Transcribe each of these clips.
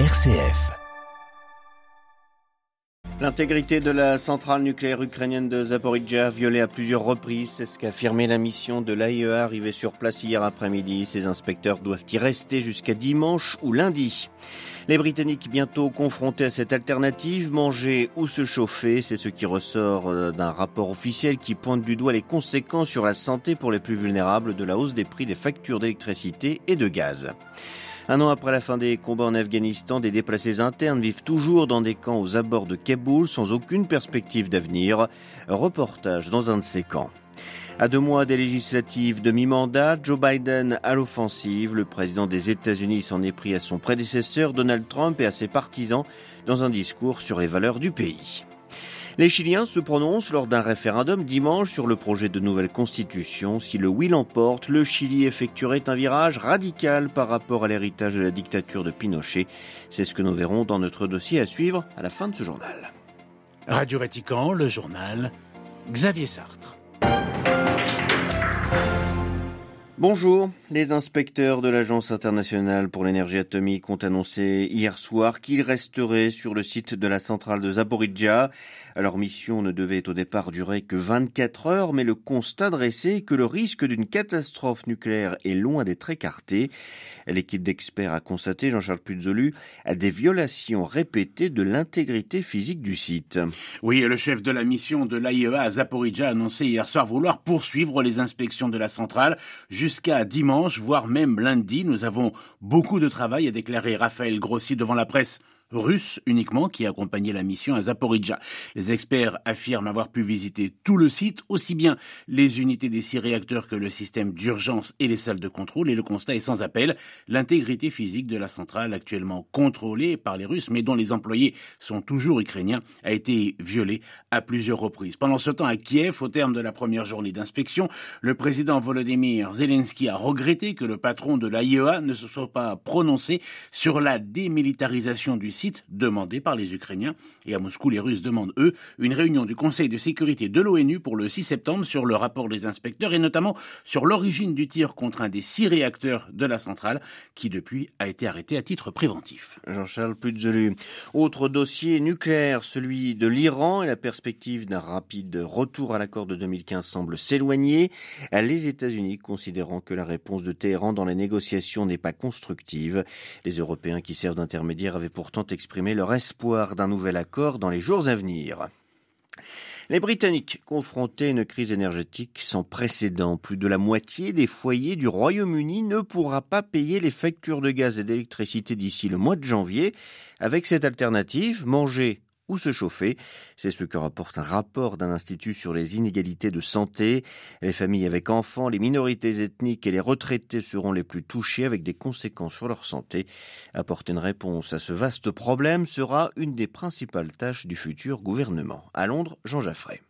RCF. L'intégrité de la centrale nucléaire ukrainienne de Zaporizhia violée à plusieurs reprises, c'est ce qu'a affirmé la mission de l'AIEA arrivée sur place hier après-midi. Ces inspecteurs doivent y rester jusqu'à dimanche ou lundi. Les Britanniques bientôt confrontés à cette alternative, manger ou se chauffer, c'est ce qui ressort euh, d'un rapport officiel qui pointe du doigt les conséquences sur la santé pour les plus vulnérables de la hausse des prix des factures d'électricité et de gaz. Un an après la fin des combats en Afghanistan, des déplacés internes vivent toujours dans des camps aux abords de Kaboul sans aucune perspective d'avenir. Reportage dans un de ces camps. À deux mois des législatives de mi-mandat, Joe Biden à l'offensive. Le président des États-Unis s'en est pris à son prédécesseur Donald Trump et à ses partisans dans un discours sur les valeurs du pays. Les Chiliens se prononcent lors d'un référendum dimanche sur le projet de nouvelle constitution. Si le oui l'emporte, le Chili effectuerait un virage radical par rapport à l'héritage de la dictature de Pinochet. C'est ce que nous verrons dans notre dossier à suivre à la fin de ce journal. Radio Vatican, le journal Xavier Sartre. Bonjour. Les inspecteurs de l'Agence internationale pour l'énergie atomique ont annoncé hier soir qu'ils resteraient sur le site de la centrale de Zaporizhia. Leur mission ne devait au départ durer que 24 heures, mais le constat dressé est que le risque d'une catastrophe nucléaire est loin d'être écarté. L'équipe d'experts a constaté, Jean-Charles Puzolu, des violations répétées de l'intégrité physique du site. Oui, le chef de la mission de l'AIEA à Zaporizhia a annoncé hier soir vouloir poursuivre les inspections de la centrale jusqu'à dimanche, voire même lundi. Nous avons beaucoup de travail, a déclaré Raphaël Grossi devant la presse russe uniquement qui accompagnait la mission à Zaporizhia. Les experts affirment avoir pu visiter tout le site, aussi bien les unités des six réacteurs que le système d'urgence et les salles de contrôle, et le constat est sans appel. L'intégrité physique de la centrale, actuellement contrôlée par les Russes, mais dont les employés sont toujours ukrainiens, a été violée à plusieurs reprises. Pendant ce temps, à Kiev, au terme de la première journée d'inspection, le président Volodymyr Zelensky a regretté que le patron de l'AIEA ne se soit pas prononcé sur la démilitarisation du site demandé par les Ukrainiens. Et à Moscou, les Russes demandent, eux, une réunion du Conseil de sécurité de l'ONU pour le 6 septembre sur le rapport des inspecteurs et notamment sur l'origine du tir contre un des six réacteurs de la centrale qui depuis a été arrêté à titre préventif. Jean-Charles Puzelu. Autre dossier nucléaire, celui de l'Iran et la perspective d'un rapide retour à l'accord de 2015 semble s'éloigner. Les États-Unis considérant que la réponse de Téhéran dans les négociations n'est pas constructive. Les Européens qui servent d'intermédiaires avaient pourtant exprimer leur espoir d'un nouvel accord dans les jours à venir. Les Britanniques confrontés à une crise énergétique sans précédent. Plus de la moitié des foyers du Royaume-Uni ne pourra pas payer les factures de gaz et d'électricité d'ici le mois de janvier. Avec cette alternative, manger ou se chauffer. C'est ce que rapporte un rapport d'un institut sur les inégalités de santé. Les familles avec enfants, les minorités ethniques et les retraités seront les plus touchés avec des conséquences sur leur santé. Apporter une réponse à ce vaste problème sera une des principales tâches du futur gouvernement. À Londres, Jean Jaffray.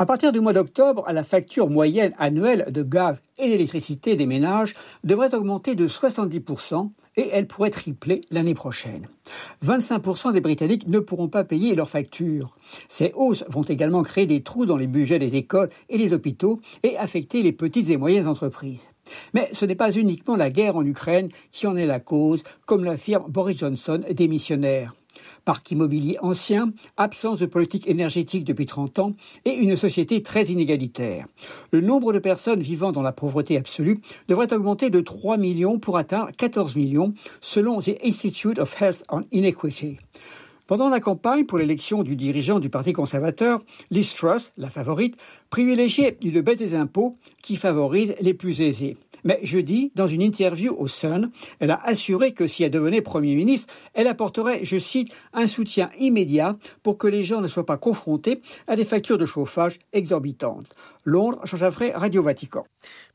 À partir du mois d'octobre, la facture moyenne annuelle de gaz et d'électricité des ménages devrait augmenter de 70% et elle pourrait tripler l'année prochaine. 25% des Britanniques ne pourront pas payer leurs factures. Ces hausses vont également créer des trous dans les budgets des écoles et des hôpitaux et affecter les petites et moyennes entreprises. Mais ce n'est pas uniquement la guerre en Ukraine qui en est la cause, comme l'affirme Boris Johnson, démissionnaire parc immobilier ancien, absence de politique énergétique depuis 30 ans et une société très inégalitaire. Le nombre de personnes vivant dans la pauvreté absolue devrait augmenter de 3 millions pour atteindre 14 millions selon The Institute of Health on Inequity. Pendant la campagne pour l'élection du dirigeant du Parti conservateur, Liz Truss, la favorite, privilégiait une baisse des impôts qui favorise les plus aisés. Mais jeudi, dans une interview au Sun, elle a assuré que si elle devenait Premier ministre, elle apporterait, je cite, un soutien immédiat pour que les gens ne soient pas confrontés à des factures de chauffage exorbitantes. Londres, Jean Radio Vatican.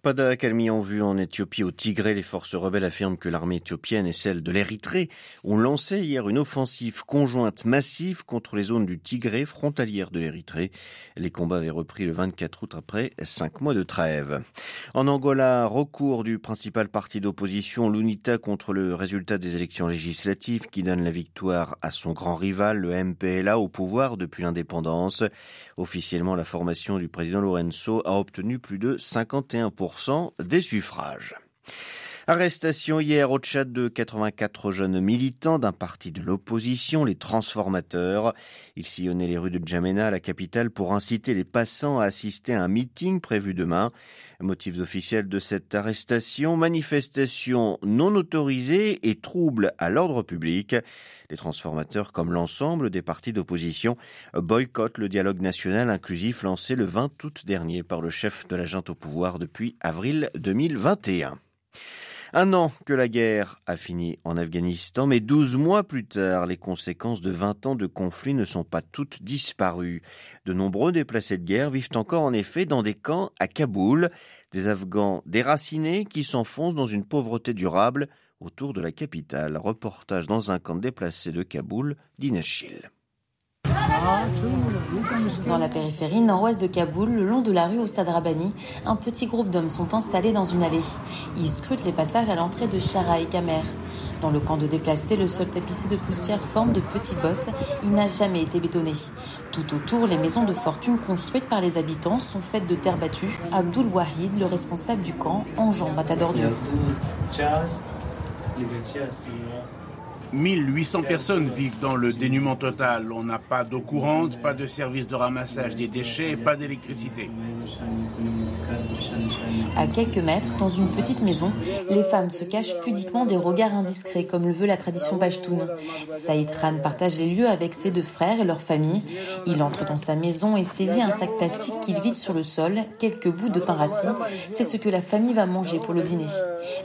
Pas d'accalmie en vue en Éthiopie au Tigré. Les forces rebelles affirment que l'armée éthiopienne et celle de l'Érythrée ont lancé hier une offensive conjointe massive contre les zones du Tigré, frontalières de l'Érythrée. Les combats avaient repris le 24 août après cinq mois de trêve. En Angola, recours du principal parti d'opposition, l'UNITA, contre le résultat des élections législatives qui donne la victoire à son grand rival, le MPLA, au pouvoir depuis l'indépendance. Officiellement, la formation du président Lorenzo a obtenu plus de 51% des suffrages. Arrestation hier au Tchad de 84 jeunes militants d'un parti de l'opposition, les transformateurs. Ils sillonnaient les rues de Djamena, la capitale, pour inciter les passants à assister à un meeting prévu demain. Motifs officiels de cette arrestation, manifestation non autorisée et trouble à l'ordre public. Les transformateurs, comme l'ensemble des partis d'opposition, boycottent le dialogue national inclusif lancé le 20 août dernier par le chef de la junte au pouvoir depuis avril 2021. Un an que la guerre a fini en Afghanistan, mais 12 mois plus tard, les conséquences de 20 ans de conflit ne sont pas toutes disparues. De nombreux déplacés de guerre vivent encore en effet dans des camps à Kaboul, des Afghans déracinés qui s'enfoncent dans une pauvreté durable autour de la capitale. Reportage dans un camp déplacé de Kaboul d'Inachil. Dans la périphérie nord-ouest de Kaboul, le long de la rue Sadrabani, un petit groupe d'hommes sont installés dans une allée. Ils scrutent les passages à l'entrée de Shara et Kamer. Dans le camp de déplacés, le sol tapissé de poussière forme de petites bosses. Il n'a jamais été bétonné. Tout autour, les maisons de fortune construites par les habitants sont faites de terre battue. Abdul Wahid, le responsable du camp, enjambe un tas d'ordures. 1800 personnes vivent dans le dénuement total. On n'a pas d'eau courante, pas de service de ramassage des déchets, pas d'électricité. À quelques mètres, dans une petite maison, les femmes se cachent pudiquement des regards indiscrets, comme le veut la tradition pachtoune. Saïd Khan partage les lieux avec ses deux frères et leur famille. Il entre dans sa maison et saisit un sac plastique qu'il vide sur le sol, quelques bouts de pain rassis. C'est ce que la famille va manger pour le dîner.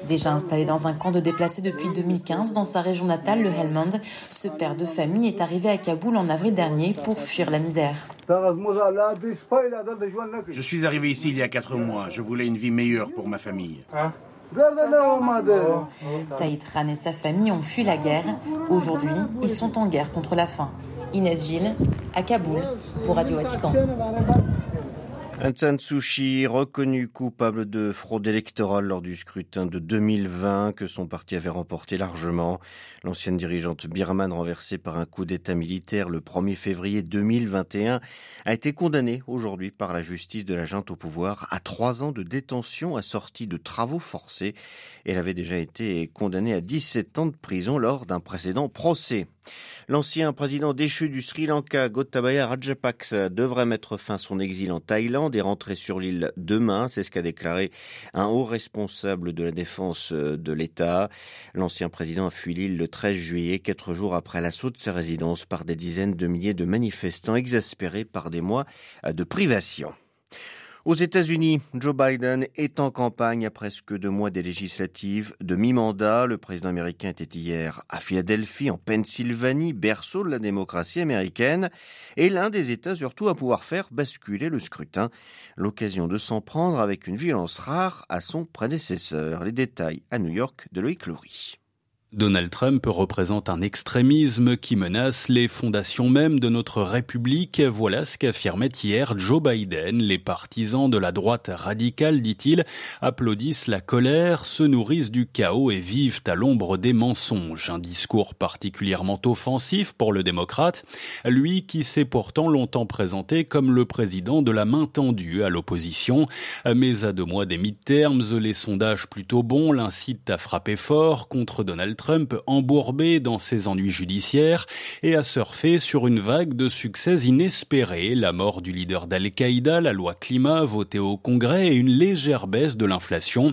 Déjà installé dans un camp de déplacés depuis 2015 dans sa région natale, le Helmand, ce père de famille est arrivé à Kaboul en avril dernier pour fuir la misère. Je suis arrivé ici il y a quatre mois. Je voulais une vie meilleure pour ma famille. Saïd Khan et sa famille ont fui la guerre. Aujourd'hui, ils sont en guerre contre la faim. Inès Gilles, à Kaboul, pour Radio Vatican. Un San reconnu coupable de fraude électorale lors du scrutin de 2020 que son parti avait remporté largement. L'ancienne dirigeante birmane renversée par un coup d'état militaire le 1er février 2021 a été condamnée aujourd'hui par la justice de la junte au pouvoir à trois ans de détention assortie de travaux forcés. Elle avait déjà été condamnée à 17 ans de prison lors d'un précédent procès. L'ancien président déchu du Sri Lanka, Gotabaya Rajapaksa, devrait mettre fin à son exil en Thaïlande et rentrer sur l'île demain. C'est ce qu'a déclaré un haut responsable de la défense de l'État. L'ancien président a fui l'île le 13 juillet, quatre jours après l'assaut de sa résidence par des dizaines de milliers de manifestants exaspérés par des mois de privation. Aux États-Unis, Joe Biden est en campagne à presque deux mois des législatives de mi-mandat. Le président américain était hier à Philadelphie, en Pennsylvanie, berceau de la démocratie américaine, et l'un des États surtout à pouvoir faire basculer le scrutin. L'occasion de s'en prendre avec une violence rare à son prédécesseur. Les détails à New York de Loïc Loury. Donald Trump représente un extrémisme qui menace les fondations même de notre République. Voilà ce qu'affirmait hier Joe Biden. Les partisans de la droite radicale, dit-il, applaudissent la colère, se nourrissent du chaos et vivent à l'ombre des mensonges. Un discours particulièrement offensif pour le démocrate, lui qui s'est pourtant longtemps présenté comme le président de la main tendue à l'opposition. Mais à deux mois des midterms, les sondages plutôt bons l'incitent à frapper fort contre Donald Trump embourbé dans ses ennuis judiciaires et a surfé sur une vague de succès inespérés, la mort du leader d'Al-Qaïda, la loi climat votée au Congrès et une légère baisse de l'inflation.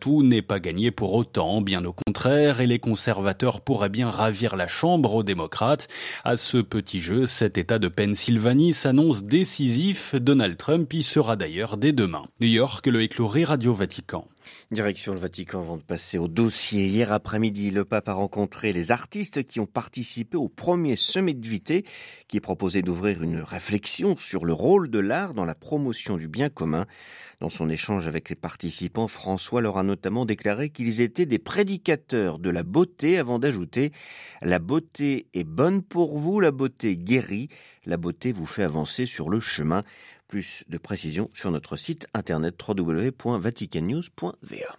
Tout n'est pas gagné pour autant, bien au contraire, et les conservateurs pourraient bien ravir la chambre aux démocrates. À ce petit jeu, cet État de Pennsylvanie s'annonce décisif. Donald Trump y sera d'ailleurs dès demain. New York, le écloré Radio Vatican. Direction le Vatican avant de passer au dossier. Hier après-midi, le pape a rencontré les artistes qui ont participé au premier sommet de Vité qui proposait d'ouvrir une réflexion sur le rôle de l'art dans la promotion du bien commun. Dans son échange avec les participants, François leur a notamment déclaré qu'ils étaient des prédicateurs de la beauté avant d'ajouter La beauté est bonne pour vous, la beauté guérit, la beauté vous fait avancer sur le chemin. Plus de précisions sur notre site internet www.vaticannews.va.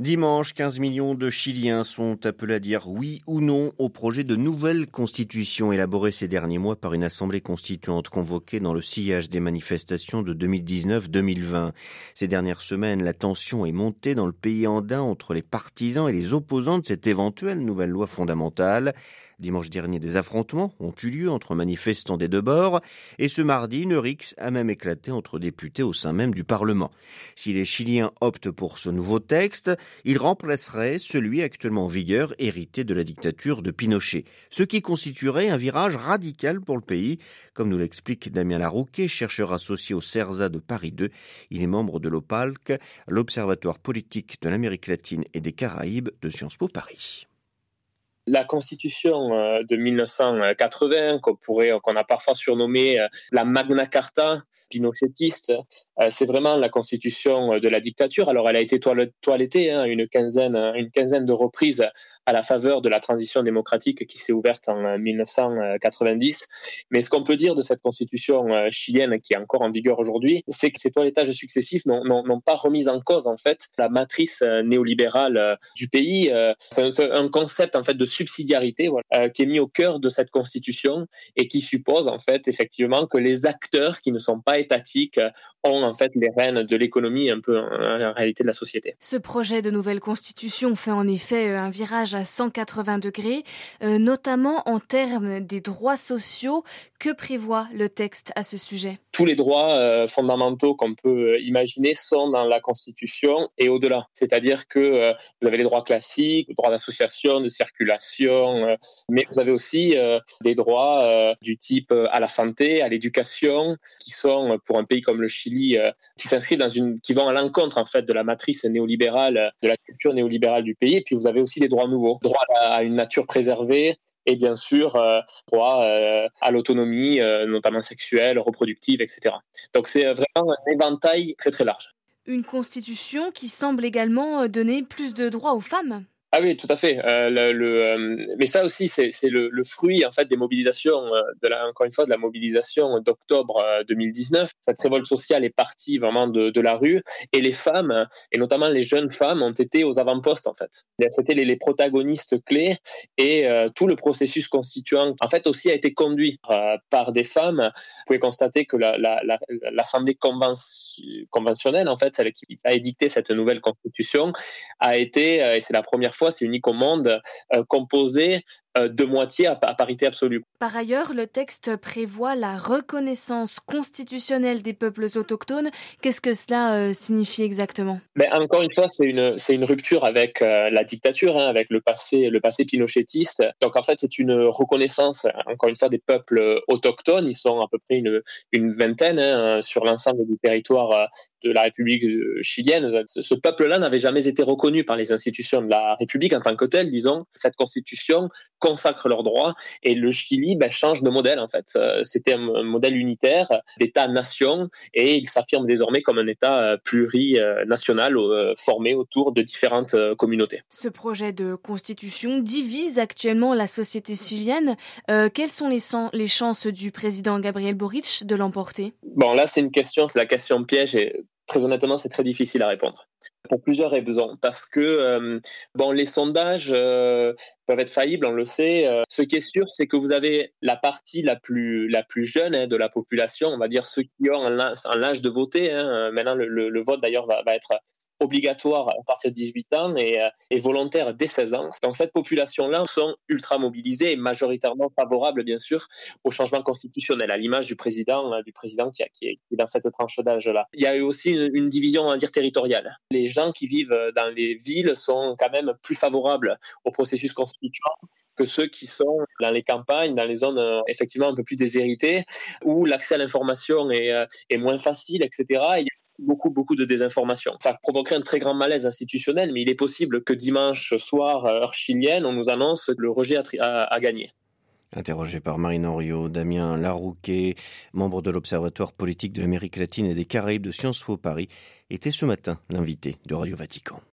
Dimanche, 15 millions de Chiliens sont appelés à dire oui ou non au projet de nouvelle constitution élaboré ces derniers mois par une assemblée constituante convoquée dans le sillage des manifestations de 2019-2020. Ces dernières semaines, la tension est montée dans le pays andin entre les partisans et les opposants de cette éventuelle nouvelle loi fondamentale. Dimanche dernier, des affrontements ont eu lieu entre manifestants des deux bords et ce mardi, une rixe a même éclaté entre députés au sein même du Parlement. Si les Chiliens optent pour ce nouveau texte, il remplacerait celui actuellement en vigueur hérité de la dictature de Pinochet, ce qui constituerait un virage radical pour le pays, comme nous l'explique Damien Larouquet, chercheur associé au CERSA de Paris 2. Il est membre de l'OPALC, l'Observatoire politique de l'Amérique latine et des Caraïbes de Sciences Po Paris la constitution euh, de 1980 qu'on pourrait qu'on a parfois surnommée euh, la Magna Carta pinochetiste c'est vraiment la constitution de la dictature. Alors elle a été toilettée hein, une quinzaine une quinzaine de reprises à la faveur de la transition démocratique qui s'est ouverte en 1990 mais ce qu'on peut dire de cette constitution chilienne qui est encore en vigueur aujourd'hui c'est que ces toilettages successifs n'ont pas remis en cause en fait la matrice néolibérale du pays. C'est un concept en fait de subsidiarité euh, qui est mis au cœur de cette constitution et qui suppose en fait effectivement que les acteurs qui ne sont pas étatiques euh, ont en fait les rênes de l'économie un peu en réalité de la société. Ce projet de nouvelle constitution fait en effet euh, un virage à 180 degrés, notamment en termes des droits sociaux. Que prévoit le texte à ce sujet? Tous les droits fondamentaux qu'on peut imaginer sont dans la constitution et au-delà. C'est-à-dire que vous avez les droits classiques, le droit d'association, de circulation euh, mais vous avez aussi euh, des droits euh, du type à la santé, à l'éducation, qui sont pour un pays comme le Chili, qui s'inscrivent dans une, qui vont à l'encontre en fait de la matrice néolibérale, de la culture néolibérale du pays. Et puis vous avez aussi des droits nouveaux, droit à une nature préservée, et bien sûr droit à l'autonomie, notamment sexuelle, reproductive, etc. Donc c'est vraiment un éventail très très large. Une constitution qui semble également donner plus de droits aux femmes. Ah oui, tout à fait. Euh, le, euh, mais ça aussi, c'est le, fruit en fait des mobilisations, euh, de la, encore une fois, de la mobilisation d'octobre 2019. Cette révolte sociale est partie vraiment de, la rue, et les femmes, et notamment les jeunes femmes, ont été aux avant-postes en fait. C'était les, les, protagonistes clés, et tout le processus constituant, en fait, aussi a été conduit par des femmes. Vous pouvez constater que l'Assemblée la, la, conventionnelle, en fait, celle qui a édicté cette nouvelle constitution, a été, et c'est la première c'est au monde, euh, composé euh, de moitié à, parité absolue. Par ailleurs, le texte prévoit la reconnaissance constitutionnelle des peuples autochtones. Qu'est-ce que cela euh, signifie exactement? Mais Encore une fois, c'est une, rupture avec la dictature, hein, avec le passé, le passé pinochetiste. Donc en fait, c'est une reconnaissance, encore une fois, des peuples autochtones. Ils sont à peu près une, une vingtaine hein, sur l'ensemble du territoire de la République chilienne. Ce peuple-là n'avait jamais été reconnu par les institutions de la République en tant que tel, disons. Cette constitution consacrent leurs droits et le Chili ben, change de modèle en fait. Euh, c'était un modèle unitaire d'État-nation et il s'affirme désormais comme un État euh, plurinational euh, formé autour de différentes communautés. Ce projet de constitution divise actuellement la société chilienne. quelles sont les, les chances du président Gabriel Boric de l'emporter? Bon là c'est une question, c'est la question piège et très honnêtement, c'est très difficile à répondre. Pour plusieurs raisons. Parce que euh, bon, les sondages euh, peuvent être faillibles, on le sait. Euh, ce qui est sûr, c'est que vous avez la partie la plus, la plus jeune hein, de la population, on va dire ceux qui ont un, âge de voter. Hein. Maintenant, le, vote d'ailleurs va, être obligatoire à partir de 18 ans et, euh, et volontaire dès 16 ans. Donc cette population-là sont ultra mobilisées et majoritairement favorables, bien sûr, au changement constitutionnel, à l'image du président, euh, du président qui, a, est, dans cette tranche d'âge-là. Il y a eu aussi une, division, on va dire, territoriale. Les gens qui vivent dans les villes sont quand même plus favorables au processus constituant que ceux qui sont dans les campagnes, dans les zones euh, effectivement un peu plus déshéritées, où l'accès à l'information est, moins facile, etc. beaucoup, beaucoup de désinformation. Ça provoquerait un très grand malaise institutionnel, mais il est possible que dimanche soir, heure chilienne, on nous annonce le rejet a, gagné. Interrogé par Marine Henriot, Damien Larouquet, membre de l'Observatoire politique de l'Amérique latine et des Caraïbes de Sciences Po Paris, était ce matin l'invité de Radio Vatican.